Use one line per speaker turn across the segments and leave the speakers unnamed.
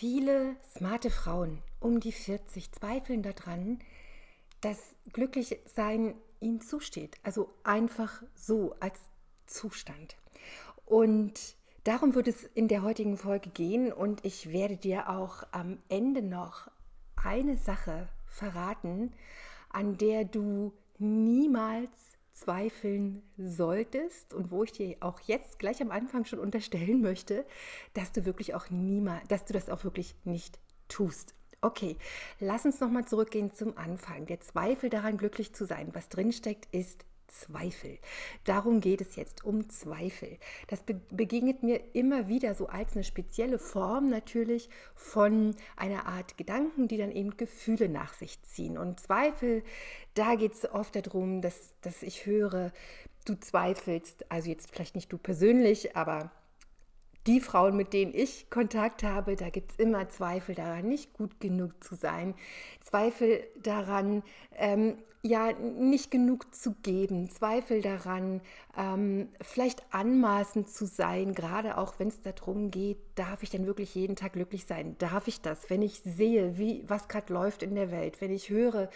Viele smarte Frauen um die 40 zweifeln daran, dass Glücklichsein ihnen zusteht. Also einfach so als Zustand. Und darum wird es in der heutigen Folge gehen und ich werde dir auch am Ende noch eine Sache verraten, an der du niemals zweifeln solltest und wo ich dir auch jetzt gleich am Anfang schon unterstellen möchte, dass du wirklich auch niemals, dass du das auch wirklich nicht tust. Okay, lass uns nochmal zurückgehen zum Anfang. Der Zweifel daran, glücklich zu sein, was drinsteckt, ist Zweifel. Darum geht es jetzt, um Zweifel. Das be begegnet mir immer wieder so als eine spezielle Form natürlich von einer Art Gedanken, die dann eben Gefühle nach sich ziehen. Und Zweifel, da geht es oft darum, dass, dass ich höre, du zweifelst, also jetzt vielleicht nicht du persönlich, aber die Frauen, mit denen ich Kontakt habe, da gibt es immer Zweifel daran, nicht gut genug zu sein, Zweifel daran, ähm, ja nicht genug zu geben, Zweifel daran, ähm, vielleicht anmaßend zu sein, gerade auch wenn es darum geht, darf ich denn wirklich jeden Tag glücklich sein? Darf ich das? Wenn ich sehe, wie was gerade läuft in der Welt, wenn ich höre,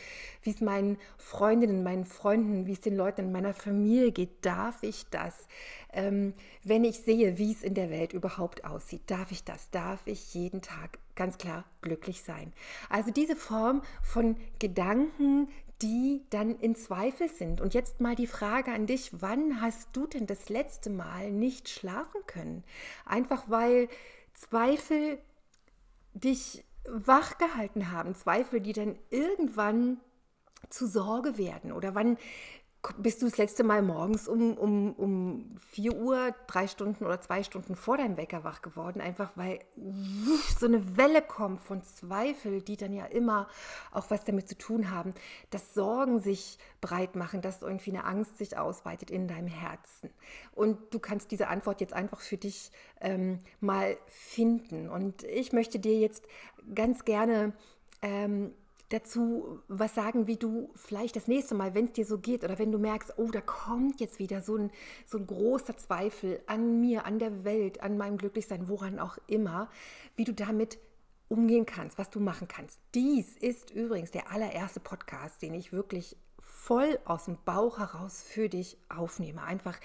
wie es meinen Freundinnen, meinen Freunden, wie es den Leuten in meiner Familie geht, darf ich das? Ähm, wenn ich sehe, wie es in der Welt überhaupt aussieht, darf ich das? Darf ich jeden Tag ganz klar glücklich sein? Also diese Form von Gedanken, die dann in Zweifel sind. Und jetzt mal die Frage an dich, wann hast du denn das letzte Mal nicht schlafen können? Einfach weil Zweifel dich wach gehalten haben, Zweifel, die dann irgendwann zu Sorge werden oder wann bist du das letzte Mal morgens um, um, um 4 Uhr, drei Stunden oder zwei Stunden vor deinem Wecker wach geworden, einfach weil so eine Welle kommt von Zweifel, die dann ja immer auch was damit zu tun haben, dass Sorgen sich breit machen, dass irgendwie eine Angst sich ausweitet in deinem Herzen. Und du kannst diese Antwort jetzt einfach für dich ähm, mal finden. Und ich möchte dir jetzt ganz gerne ähm, dazu was sagen, wie du vielleicht das nächste Mal, wenn es dir so geht oder wenn du merkst, oh, da kommt jetzt wieder so ein, so ein großer Zweifel an mir, an der Welt, an meinem Glücklichsein, woran auch immer, wie du damit umgehen kannst, was du machen kannst. Dies ist übrigens der allererste Podcast, den ich wirklich voll aus dem Bauch heraus für dich aufnehme. Einfach,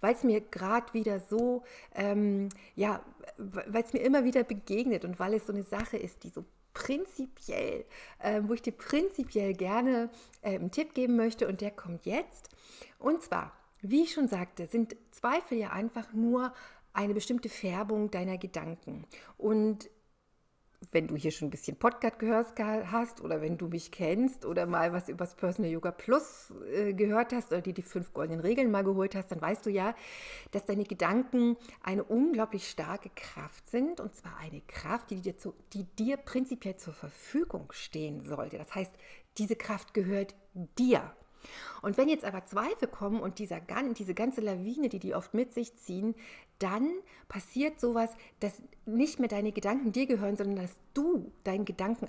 weil es mir gerade wieder so, ähm, ja, weil es mir immer wieder begegnet und weil es so eine Sache ist, die so prinzipiell, äh, wo ich dir prinzipiell gerne äh, einen Tipp geben möchte und der kommt jetzt. Und zwar, wie ich schon sagte, sind Zweifel ja einfach nur eine bestimmte Färbung deiner Gedanken. Und wenn du hier schon ein bisschen Podcast gehört hast oder wenn du mich kennst oder mal was über das Personal Yoga Plus äh, gehört hast oder dir die fünf goldenen Regeln mal geholt hast, dann weißt du ja, dass deine Gedanken eine unglaublich starke Kraft sind und zwar eine Kraft, die dir, zu, die dir prinzipiell zur Verfügung stehen sollte. Das heißt, diese Kraft gehört dir. Und wenn jetzt aber Zweifel kommen und dieser, diese ganze Lawine, die die oft mit sich ziehen, dann passiert sowas, dass nicht mehr deine Gedanken dir gehören, sondern dass du deinen Gedanken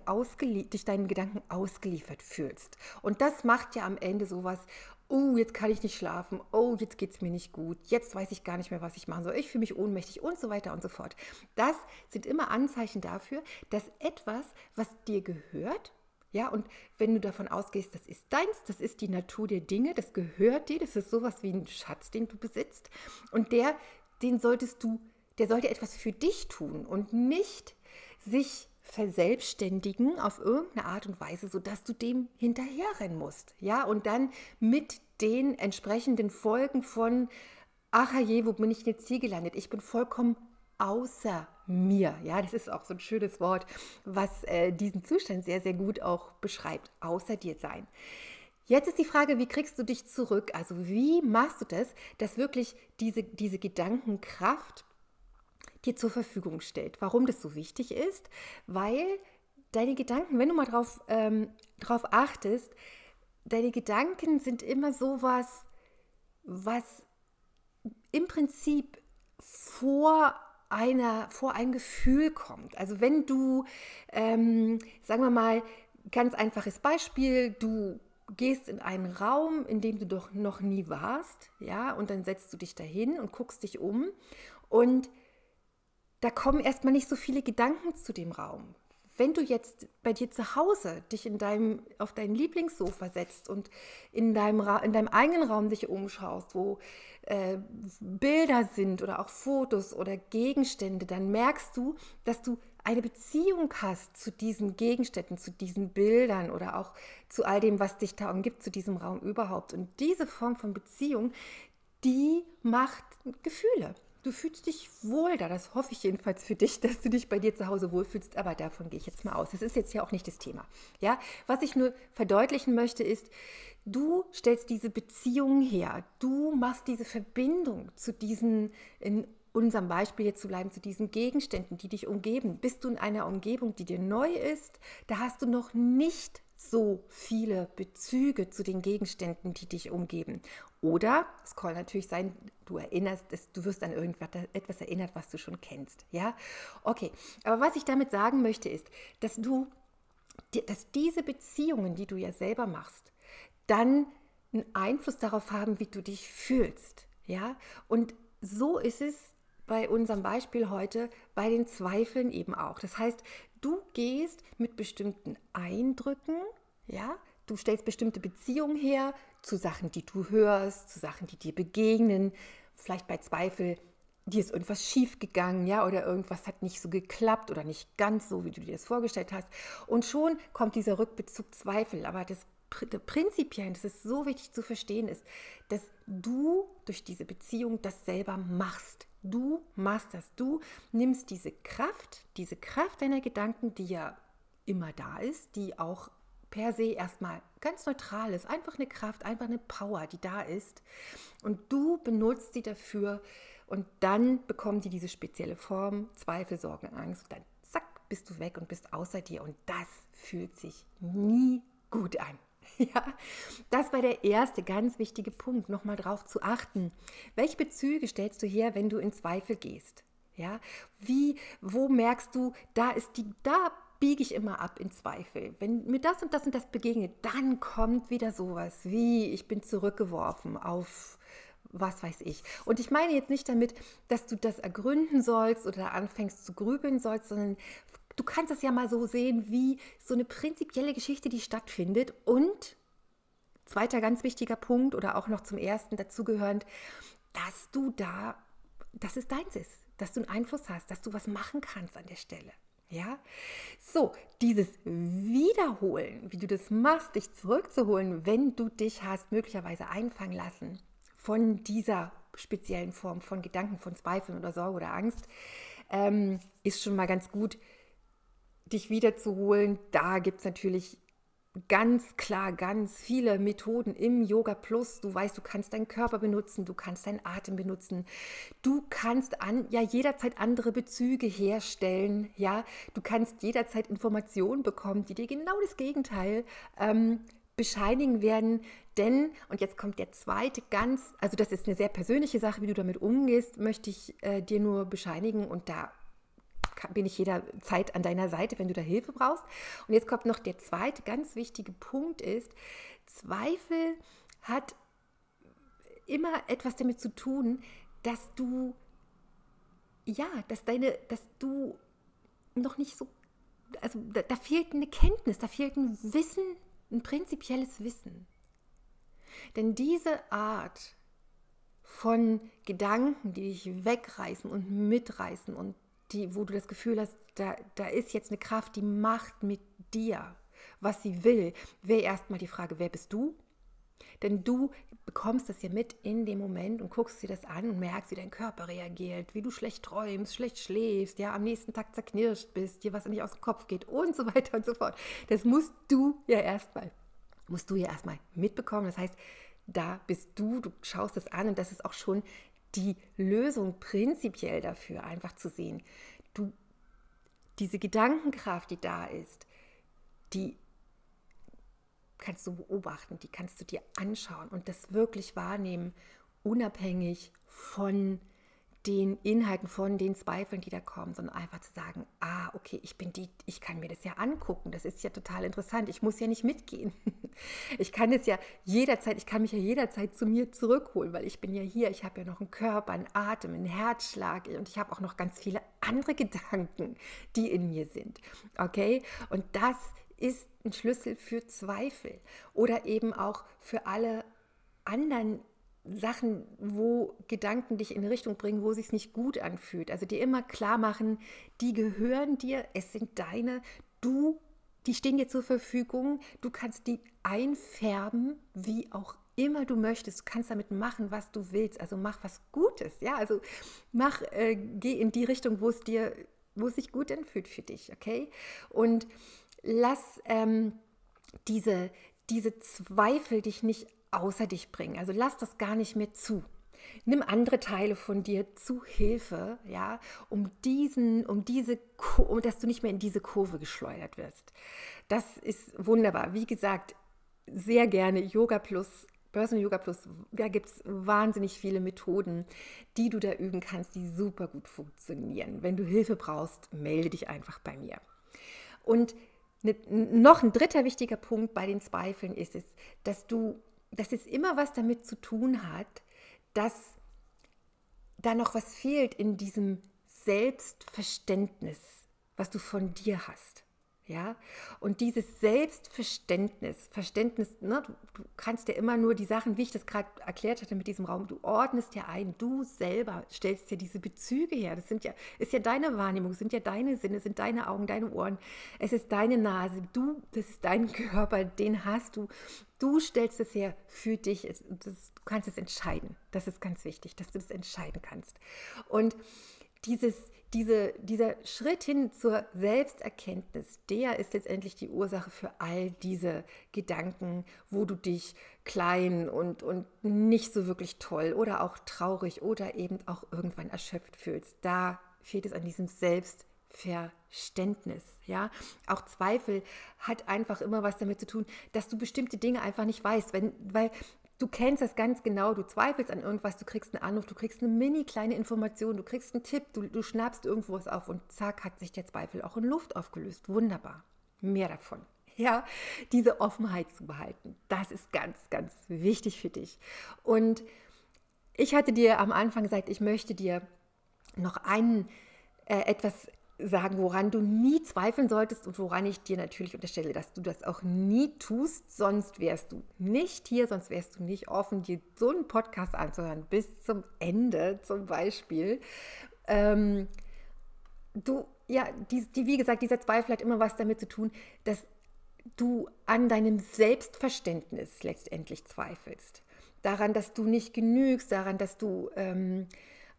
dich deinen Gedanken ausgeliefert fühlst. Und das macht ja am Ende sowas, oh, jetzt kann ich nicht schlafen, oh, jetzt geht es mir nicht gut, jetzt weiß ich gar nicht mehr, was ich machen soll, ich fühle mich ohnmächtig und so weiter und so fort. Das sind immer Anzeichen dafür, dass etwas, was dir gehört, ja, und wenn du davon ausgehst, das ist deins, das ist die Natur der Dinge, das gehört dir, das ist sowas wie ein Schatz, den du besitzt. Und der, den solltest du, der sollte etwas für dich tun und nicht sich verselbstständigen auf irgendeine Art und Weise, sodass du dem hinterherrennen musst. Ja, und dann mit den entsprechenden Folgen von, ach je, wo bin ich jetzt hier gelandet? Ich bin vollkommen außer mir. Ja, das ist auch so ein schönes Wort, was äh, diesen Zustand sehr, sehr gut auch beschreibt. Außer dir sein. Jetzt ist die Frage, wie kriegst du dich zurück? Also wie machst du das, dass wirklich diese, diese Gedankenkraft dir zur Verfügung stellt? Warum das so wichtig ist? Weil deine Gedanken, wenn du mal drauf, ähm, drauf achtest, deine Gedanken sind immer sowas, was im Prinzip vor einer, vor ein Gefühl kommt. Also wenn du, ähm, sagen wir mal, ganz einfaches Beispiel, du gehst in einen Raum, in dem du doch noch nie warst, ja, und dann setzt du dich dahin und guckst dich um und da kommen erstmal nicht so viele Gedanken zu dem Raum. Wenn du jetzt bei dir zu Hause dich in deinem, auf dein Lieblingssofa setzt und in deinem, in deinem eigenen Raum dich umschaust, wo äh, Bilder sind oder auch Fotos oder Gegenstände, dann merkst du, dass du eine Beziehung hast zu diesen Gegenständen, zu diesen Bildern oder auch zu all dem, was dich da umgibt, zu diesem Raum überhaupt. Und diese Form von Beziehung, die macht Gefühle. Du fühlst dich wohl da, das hoffe ich jedenfalls für dich, dass du dich bei dir zu Hause wohlfühlst, aber davon gehe ich jetzt mal aus. Das ist jetzt ja auch nicht das Thema. Ja, was ich nur verdeutlichen möchte ist, du stellst diese Beziehung her, du machst diese Verbindung zu diesen in unserem Beispiel jetzt zu bleiben, zu diesen Gegenständen, die dich umgeben. Bist du in einer Umgebung, die dir neu ist, da hast du noch nicht so viele Bezüge zu den Gegenständen, die dich umgeben. Oder es kann natürlich sein, du erinnerst, du wirst an irgendetwas erinnert, was du schon kennst. Ja, okay. Aber was ich damit sagen möchte, ist, dass du, dass diese Beziehungen, die du ja selber machst, dann einen Einfluss darauf haben, wie du dich fühlst. Ja, und so ist es bei unserem Beispiel heute bei den Zweifeln eben auch. Das heißt, du gehst mit bestimmten Eindrücken, ja, du stellst bestimmte Beziehungen her zu Sachen, die du hörst, zu Sachen, die dir begegnen. Vielleicht bei Zweifel, dir ist irgendwas schief gegangen, ja, oder irgendwas hat nicht so geklappt oder nicht ganz so, wie du dir das vorgestellt hast. Und schon kommt dieser Rückbezug Zweifel. Aber das prinzipiell, das ist so wichtig zu verstehen, ist, dass du durch diese Beziehung das selber machst. Du machst das. Du nimmst diese Kraft, diese Kraft deiner Gedanken, die ja immer da ist, die auch per se erstmal ganz neutral ist, einfach eine Kraft, einfach eine Power, die da ist. Und du benutzt sie dafür und dann bekommen die diese spezielle Form, Zweifel, Sorgen, Angst und dann zack, bist du weg und bist außer dir und das fühlt sich nie gut an. Ja, das war der erste ganz wichtige Punkt, nochmal drauf zu achten. Welche Bezüge stellst du her, wenn du in Zweifel gehst? Ja, wie, wo merkst du, da ist die, da biege ich immer ab in Zweifel. Wenn mir das und das und das begegnet, dann kommt wieder sowas wie, ich bin zurückgeworfen auf was weiß ich. Und ich meine jetzt nicht damit, dass du das ergründen sollst oder anfängst zu grübeln sollst, sondern du kannst es ja mal so sehen wie so eine prinzipielle Geschichte, die stattfindet. Und zweiter ganz wichtiger Punkt oder auch noch zum ersten dazugehörend, dass du da, dass es deins ist, dass du einen Einfluss hast, dass du was machen kannst an der Stelle. Ja, so dieses Wiederholen, wie du das machst, dich zurückzuholen, wenn du dich hast möglicherweise einfangen lassen von dieser speziellen Form von Gedanken, von Zweifeln oder Sorge oder Angst, ähm, ist schon mal ganz gut, dich wiederzuholen, da gibt es natürlich ganz klar ganz viele Methoden im Yoga Plus. Du weißt, du kannst deinen Körper benutzen, du kannst deinen Atem benutzen, du kannst an, ja jederzeit andere Bezüge herstellen, ja, du kannst jederzeit Informationen bekommen, die dir genau das Gegenteil ähm, bescheinigen werden. Denn, und jetzt kommt der zweite ganz, also das ist eine sehr persönliche Sache, wie du damit umgehst, möchte ich äh, dir nur bescheinigen und da bin ich jederzeit an deiner Seite, wenn du da Hilfe brauchst. Und jetzt kommt noch der zweite ganz wichtige Punkt ist, Zweifel hat immer etwas damit zu tun, dass du, ja, dass deine, dass du noch nicht so, also da, da fehlt eine Kenntnis, da fehlt ein Wissen, ein prinzipielles Wissen. Denn diese Art von Gedanken, die dich wegreißen und mitreißen und die, wo du das Gefühl hast, da, da ist jetzt eine Kraft, die macht mit dir, was sie will, wäre erstmal die Frage, wer bist du? Denn du bekommst das ja mit in dem Moment und guckst dir das an und merkst, wie dein Körper reagiert, wie du schlecht träumst, schlecht schläfst, ja, am nächsten Tag zerknirscht bist, dir was nicht aus dem Kopf geht und so weiter und so fort. Das musst du ja erstmal musst du ja erstmal mitbekommen. Das heißt, da bist du, du schaust es an und das ist auch schon die Lösung prinzipiell dafür, einfach zu sehen. Du, diese Gedankenkraft, die da ist, die kannst du beobachten, die kannst du dir anschauen und das wirklich wahrnehmen, unabhängig von den Inhalten, von den Zweifeln, die da kommen, sondern einfach zu sagen, ah, okay, ich bin die, ich kann mir das ja angucken, das ist ja total interessant, ich muss ja nicht mitgehen. Ich kann es ja jederzeit, ich kann mich ja jederzeit zu mir zurückholen, weil ich bin ja hier, ich habe ja noch einen Körper, einen Atem, einen Herzschlag und ich habe auch noch ganz viele andere Gedanken, die in mir sind. Okay? Und das ist ein Schlüssel für Zweifel oder eben auch für alle anderen Sachen, wo Gedanken dich in Richtung bringen, wo es sich nicht gut anfühlt. Also dir immer klar machen, die gehören dir, es sind deine, du, die stehen dir zur Verfügung, du kannst die einfärben, wie auch immer du möchtest. Du kannst damit machen, was du willst. Also mach was Gutes, ja. Also mach, äh, geh in die Richtung, wo es dir, wo es sich gut anfühlt für dich, okay? Und lass ähm, diese, diese Zweifel dich nicht außer dich bringen. Also lass das gar nicht mehr zu. Nimm andere Teile von dir zu Hilfe, ja, um diesen, um diese, um dass du nicht mehr in diese Kurve geschleudert wirst. Das ist wunderbar. Wie gesagt, sehr gerne Yoga Plus, Personal Yoga Plus. Da gibt es wahnsinnig viele Methoden, die du da üben kannst, die super gut funktionieren. Wenn du Hilfe brauchst, melde dich einfach bei mir. Und ne, noch ein dritter wichtiger Punkt bei den Zweifeln ist es, dass du dass es immer was damit zu tun hat, dass da noch was fehlt in diesem Selbstverständnis, was du von dir hast. Ja, und dieses Selbstverständnis, Verständnis, ne, du, kannst ja immer nur die Sachen, wie ich das gerade erklärt hatte mit diesem Raum, du ordnest ja ein, du selber stellst ja diese Bezüge her. Das sind ja, ist ja deine Wahrnehmung, sind ja deine Sinne, sind deine Augen, deine Ohren, es ist deine Nase, du, das ist dein Körper, den hast du. Du stellst es her für dich, das, du kannst es entscheiden. Das ist ganz wichtig, dass du das entscheiden kannst. Und dieses, diese, dieser Schritt hin zur Selbsterkenntnis, der ist letztendlich die Ursache für all diese Gedanken, wo du dich klein und, und nicht so wirklich toll oder auch traurig oder eben auch irgendwann erschöpft fühlst. Da fehlt es an diesem Selbstverständnis. Ja, auch Zweifel hat einfach immer was damit zu tun, dass du bestimmte Dinge einfach nicht weißt, wenn, weil Du kennst das ganz genau, du zweifelst an irgendwas, du kriegst einen Anruf, du kriegst eine mini kleine Information, du kriegst einen Tipp, du, du schnappst irgendwo was auf und zack hat sich der Zweifel auch in Luft aufgelöst. Wunderbar. Mehr davon. Ja, diese Offenheit zu behalten, das ist ganz, ganz wichtig für dich. Und ich hatte dir am Anfang gesagt, ich möchte dir noch einen äh, etwas sagen, woran du nie zweifeln solltest und woran ich dir natürlich unterstelle, dass du das auch nie tust, sonst wärst du nicht hier, sonst wärst du nicht offen, dir so einen Podcast anzuhören, bis zum Ende zum Beispiel. Ähm, du, ja, die, die, wie gesagt, dieser Zweifel hat immer was damit zu tun, dass du an deinem Selbstverständnis letztendlich zweifelst. Daran, dass du nicht genügst, daran, dass du... Ähm,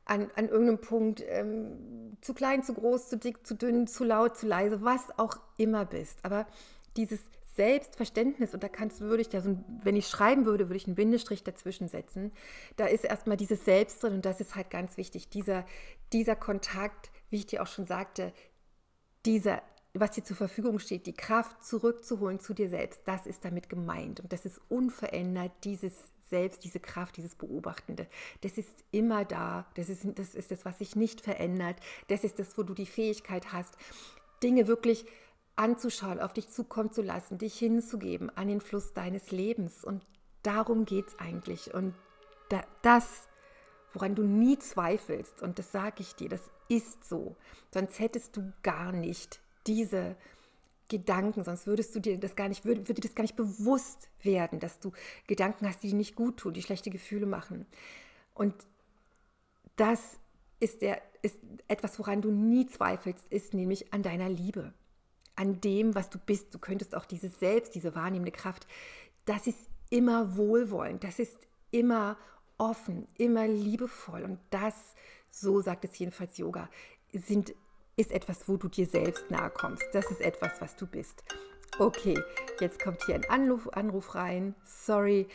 an, an irgendeinem Punkt ähm, zu klein, zu groß, zu dick, zu dünn, zu laut, zu leise, was auch immer bist. Aber dieses Selbstverständnis, und da kannst, würde ich da so, wenn ich schreiben würde, würde ich einen Bindestrich dazwischen setzen. Da ist erstmal dieses Selbst drin und das ist halt ganz wichtig. Dieser, dieser Kontakt, wie ich dir auch schon sagte, dieser, was dir zur Verfügung steht, die Kraft zurückzuholen zu dir selbst, das ist damit gemeint. Und das ist unverändert, dieses selbst diese Kraft, dieses Beobachtende, das ist immer da. Das ist, das ist das, was sich nicht verändert. Das ist das, wo du die Fähigkeit hast, Dinge wirklich anzuschauen, auf dich zukommen zu lassen, dich hinzugeben an den Fluss deines Lebens. Und darum geht es eigentlich. Und da, das, woran du nie zweifelst, und das sage ich dir, das ist so, sonst hättest du gar nicht diese Gedanken, sonst würdest du dir das gar nicht, würde, würde dir das gar nicht bewusst werden, dass du Gedanken hast, die dir nicht gut tun, die schlechte Gefühle machen. Und das ist, der, ist etwas, woran du nie zweifelst, ist nämlich an deiner Liebe, an dem, was du bist. Du könntest auch dieses Selbst, diese wahrnehmende Kraft, das ist immer wohlwollend, das ist immer offen, immer liebevoll. Und das, so sagt es jedenfalls Yoga, sind ist etwas, wo du dir selbst nahe kommst. Das ist etwas, was du bist. Okay, jetzt kommt hier ein Anruf, Anruf rein. Sorry,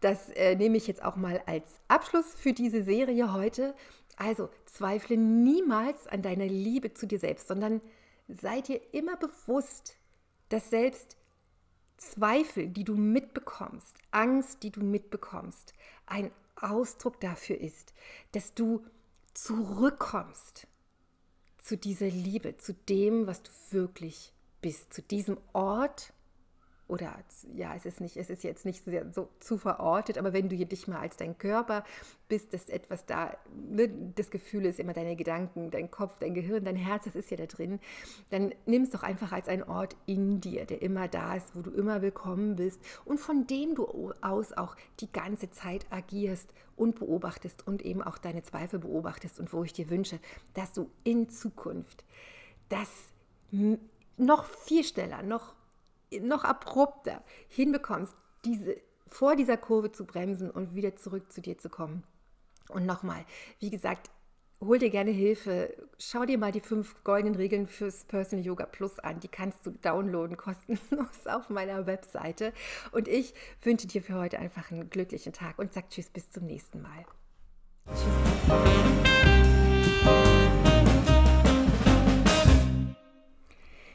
das äh, nehme ich jetzt auch mal als Abschluss für diese Serie heute. Also zweifle niemals an deiner Liebe zu dir selbst, sondern sei dir immer bewusst, dass selbst Zweifel, die du mitbekommst, Angst, die du mitbekommst, ein Ausdruck dafür ist, dass du zurückkommst zu dieser Liebe, zu dem, was du wirklich bist, zu diesem Ort, oder ja, es ist nicht, es ist jetzt nicht sehr, so zu verortet, aber wenn du dich mal als dein Körper bist, dass etwas da, ne, das Gefühl ist immer deine Gedanken, dein Kopf, dein Gehirn, dein Herz, das ist ja da drin, dann nimm es doch einfach als einen Ort in dir, der immer da ist, wo du immer willkommen bist und von dem du aus auch die ganze Zeit agierst und beobachtest und eben auch deine Zweifel beobachtest und wo ich dir wünsche, dass du in Zukunft das noch viel schneller, noch noch abrupter hinbekommst, diese, vor dieser Kurve zu bremsen und wieder zurück zu dir zu kommen. Und nochmal, wie gesagt, hol dir gerne Hilfe. Schau dir mal die fünf goldenen Regeln fürs Personal Yoga Plus an. Die kannst du downloaden kostenlos auf meiner Webseite. Und ich wünsche dir für heute einfach einen glücklichen Tag und sag Tschüss bis zum nächsten Mal. Tschüss.